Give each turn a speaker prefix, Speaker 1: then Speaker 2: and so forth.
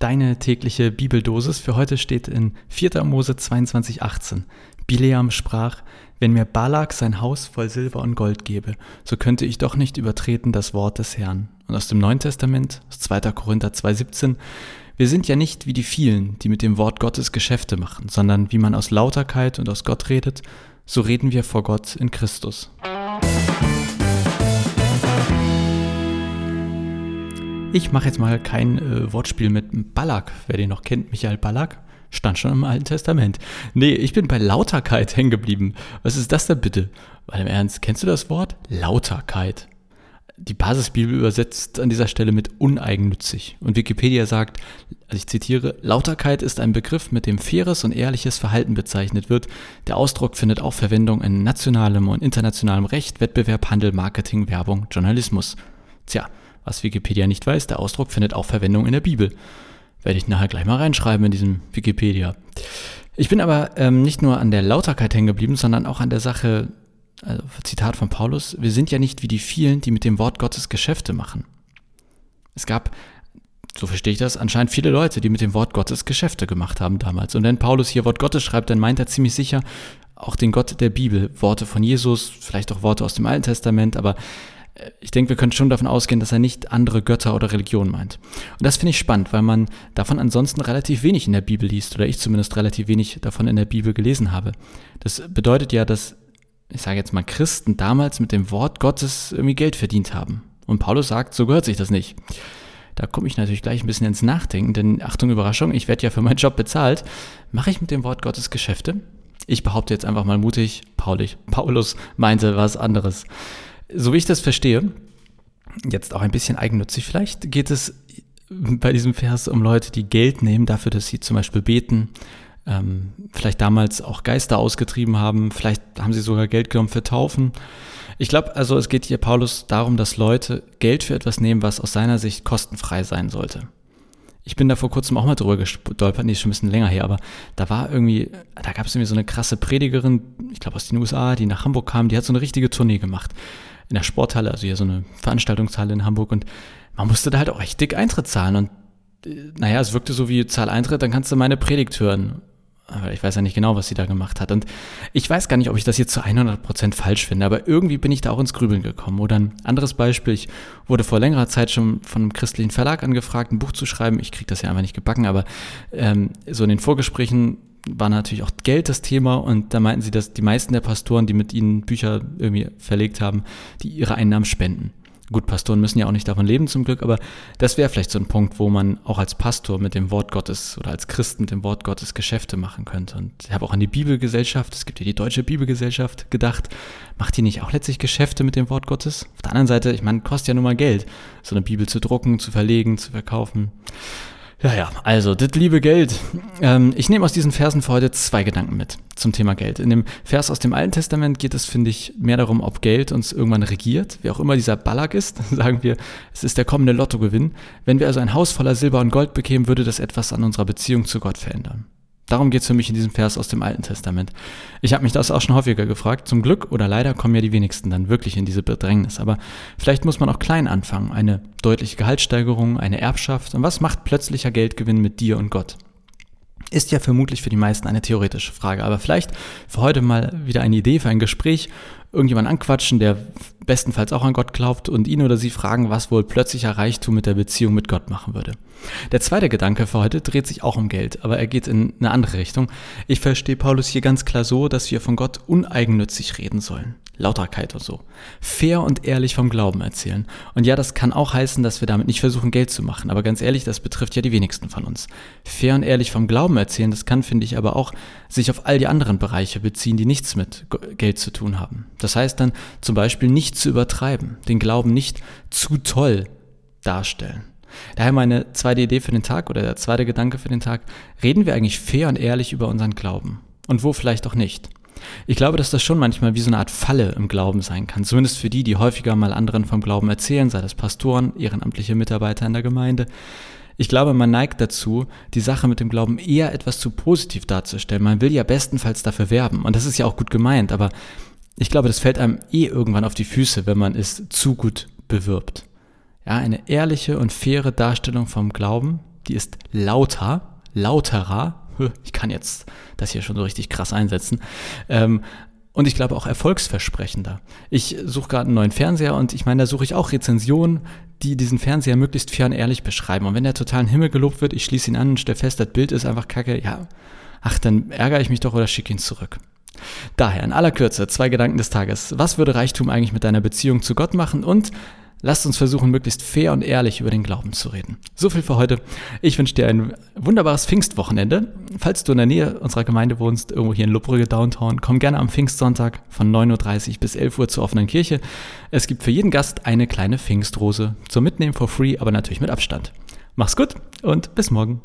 Speaker 1: Deine tägliche Bibeldosis für heute steht in 4. Mose 22,18. Bileam sprach, wenn mir Balak sein Haus voll Silber und Gold gebe, so könnte ich doch nicht übertreten das Wort des Herrn. Und aus dem Neuen Testament, aus 2. Korinther 2,17, wir sind ja nicht wie die vielen, die mit dem Wort Gottes Geschäfte machen, sondern wie man aus Lauterkeit und aus Gott redet, so reden wir vor Gott in Christus. Ich mache jetzt mal kein äh, Wortspiel mit Balak. Wer den noch kennt, Michael Balak, stand schon im Alten Testament. Nee, ich bin bei Lauterkeit hängen geblieben. Was ist das denn bitte? Weil im Ernst, kennst du das Wort? Lauterkeit. Die Basisbibel übersetzt an dieser Stelle mit uneigennützig. Und Wikipedia sagt, also ich zitiere, Lauterkeit ist ein Begriff, mit dem faires und ehrliches Verhalten bezeichnet wird. Der Ausdruck findet auch Verwendung in nationalem und internationalem Recht, Wettbewerb, Handel, Marketing, Werbung, Journalismus. Tja, was Wikipedia nicht weiß, der Ausdruck findet auch Verwendung in der Bibel. Werde ich nachher gleich mal reinschreiben in diesem Wikipedia. Ich bin aber ähm, nicht nur an der Lauterkeit hängen geblieben, sondern auch an der Sache, also Zitat von Paulus, wir sind ja nicht wie die vielen, die mit dem Wort Gottes Geschäfte machen. Es gab, so verstehe ich das, anscheinend viele Leute, die mit dem Wort Gottes Geschäfte gemacht haben damals. Und wenn Paulus hier Wort Gottes schreibt, dann meint er ziemlich sicher auch den Gott der Bibel, Worte von Jesus, vielleicht auch Worte aus dem Alten Testament, aber ich denke, wir können schon davon ausgehen, dass er nicht andere Götter oder Religionen meint. Und das finde ich spannend, weil man davon ansonsten relativ wenig in der Bibel liest, oder ich zumindest relativ wenig davon in der Bibel gelesen habe. Das bedeutet ja, dass, ich sage jetzt mal, Christen damals mit dem Wort Gottes irgendwie Geld verdient haben. Und Paulus sagt, so gehört sich das nicht. Da komme ich natürlich gleich ein bisschen ins Nachdenken, denn Achtung, Überraschung, ich werde ja für meinen Job bezahlt. Mache ich mit dem Wort Gottes Geschäfte? Ich behaupte jetzt einfach mal mutig, Paulus meinte was anderes so wie ich das verstehe, jetzt auch ein bisschen eigennützig vielleicht, geht es bei diesem Vers um Leute, die Geld nehmen dafür, dass sie zum Beispiel beten, ähm, vielleicht damals auch Geister ausgetrieben haben, vielleicht haben sie sogar Geld genommen für Taufen. Ich glaube, also es geht hier Paulus darum, dass Leute Geld für etwas nehmen, was aus seiner Sicht kostenfrei sein sollte. Ich bin da vor kurzem auch mal drüber gestolpert, nee, ist schon ein bisschen länger her, aber da war irgendwie, da gab es irgendwie so eine krasse Predigerin, ich glaube aus den USA, die nach Hamburg kam, die hat so eine richtige Tournee gemacht in der Sporthalle, also hier so eine Veranstaltungshalle in Hamburg und man musste da halt auch echt dick Eintritt zahlen und äh, naja, es wirkte so wie Zahl Eintritt, dann kannst du meine Predigt hören. Aber ich weiß ja nicht genau, was sie da gemacht hat. Und ich weiß gar nicht, ob ich das jetzt zu 100% falsch finde, aber irgendwie bin ich da auch ins Grübeln gekommen. Oder ein anderes Beispiel, ich wurde vor längerer Zeit schon von einem christlichen Verlag angefragt, ein Buch zu schreiben. Ich kriege das ja einfach nicht gebacken, aber ähm, so in den Vorgesprächen war natürlich auch Geld das Thema und da meinten sie, dass die meisten der Pastoren, die mit ihnen Bücher irgendwie verlegt haben, die ihre Einnahmen spenden. Gut, Pastoren müssen ja auch nicht davon leben zum Glück, aber das wäre vielleicht so ein Punkt, wo man auch als Pastor mit dem Wort Gottes oder als Christ mit dem Wort Gottes Geschäfte machen könnte. Und ich habe auch an die Bibelgesellschaft, es gibt ja die Deutsche Bibelgesellschaft, gedacht, macht die nicht auch letztlich Geschäfte mit dem Wort Gottes? Auf der anderen Seite, ich meine, kostet ja nun mal Geld, so eine Bibel zu drucken, zu verlegen, zu verkaufen. Ja, ja, also, das liebe Geld. Ähm, ich nehme aus diesen Versen für heute zwei Gedanken mit zum Thema Geld. In dem Vers aus dem Alten Testament geht es, finde ich, mehr darum, ob Geld uns irgendwann regiert. Wie auch immer dieser Balak ist, sagen wir, es ist der kommende Lottogewinn. Wenn wir also ein Haus voller Silber und Gold bekämen, würde das etwas an unserer Beziehung zu Gott verändern. Darum geht es für mich in diesem Vers aus dem Alten Testament. Ich habe mich das auch schon häufiger gefragt. Zum Glück oder leider kommen ja die wenigsten dann wirklich in diese Bedrängnis. Aber vielleicht muss man auch klein anfangen. Eine deutliche Gehaltssteigerung, eine Erbschaft. Und was macht plötzlicher Geldgewinn mit dir und Gott? Ist ja vermutlich für die meisten eine theoretische Frage, aber vielleicht für heute mal wieder eine Idee für ein Gespräch, irgendjemand anquatschen, der bestenfalls auch an Gott glaubt und ihn oder sie fragen, was wohl plötzlicher Reichtum mit der Beziehung mit Gott machen würde. Der zweite Gedanke für heute dreht sich auch um Geld, aber er geht in eine andere Richtung. Ich verstehe Paulus hier ganz klar so, dass wir von Gott uneigennützig reden sollen. Lauterkeit und so. Fair und ehrlich vom Glauben erzählen. Und ja, das kann auch heißen, dass wir damit nicht versuchen, Geld zu machen. Aber ganz ehrlich, das betrifft ja die wenigsten von uns. Fair und ehrlich vom Glauben erzählen, das kann, finde ich, aber auch sich auf all die anderen Bereiche beziehen, die nichts mit Geld zu tun haben. Das heißt dann zum Beispiel nicht zu übertreiben, den Glauben nicht zu toll darstellen. Daher meine zweite Idee für den Tag oder der zweite Gedanke für den Tag. Reden wir eigentlich fair und ehrlich über unseren Glauben? Und wo vielleicht auch nicht? Ich glaube, dass das schon manchmal wie so eine Art Falle im Glauben sein kann. Zumindest für die, die häufiger mal anderen vom Glauben erzählen, sei das Pastoren, ehrenamtliche Mitarbeiter in der Gemeinde. Ich glaube, man neigt dazu, die Sache mit dem Glauben eher etwas zu positiv darzustellen. Man will ja bestenfalls dafür werben. Und das ist ja auch gut gemeint, aber ich glaube, das fällt einem eh irgendwann auf die Füße, wenn man es zu gut bewirbt. Ja, eine ehrliche und faire Darstellung vom Glauben, die ist lauter, lauterer. Ich kann jetzt das hier schon so richtig krass einsetzen. Ähm, und ich glaube auch erfolgsversprechender. Ich suche gerade einen neuen Fernseher und ich meine, da suche ich auch Rezensionen, die diesen Fernseher möglichst fair und ehrlich beschreiben. Und wenn der total in den Himmel gelobt wird, ich schließe ihn an und stelle fest, das Bild ist einfach kacke, ja, ach, dann ärgere ich mich doch oder schicke ihn zurück. Daher in aller Kürze zwei Gedanken des Tages. Was würde Reichtum eigentlich mit deiner Beziehung zu Gott machen? Und lasst uns versuchen, möglichst fair und ehrlich über den Glauben zu reden. So viel für heute. Ich wünsche dir ein wunderbares Pfingstwochenende. Falls du in der Nähe unserer Gemeinde wohnst, irgendwo hier in Lubbrügge Downtown, komm gerne am Pfingstsonntag von 9.30 Uhr bis 11 Uhr zur offenen Kirche. Es gibt für jeden Gast eine kleine Pfingstrose zum Mitnehmen for free, aber natürlich mit Abstand. Mach's gut und bis morgen.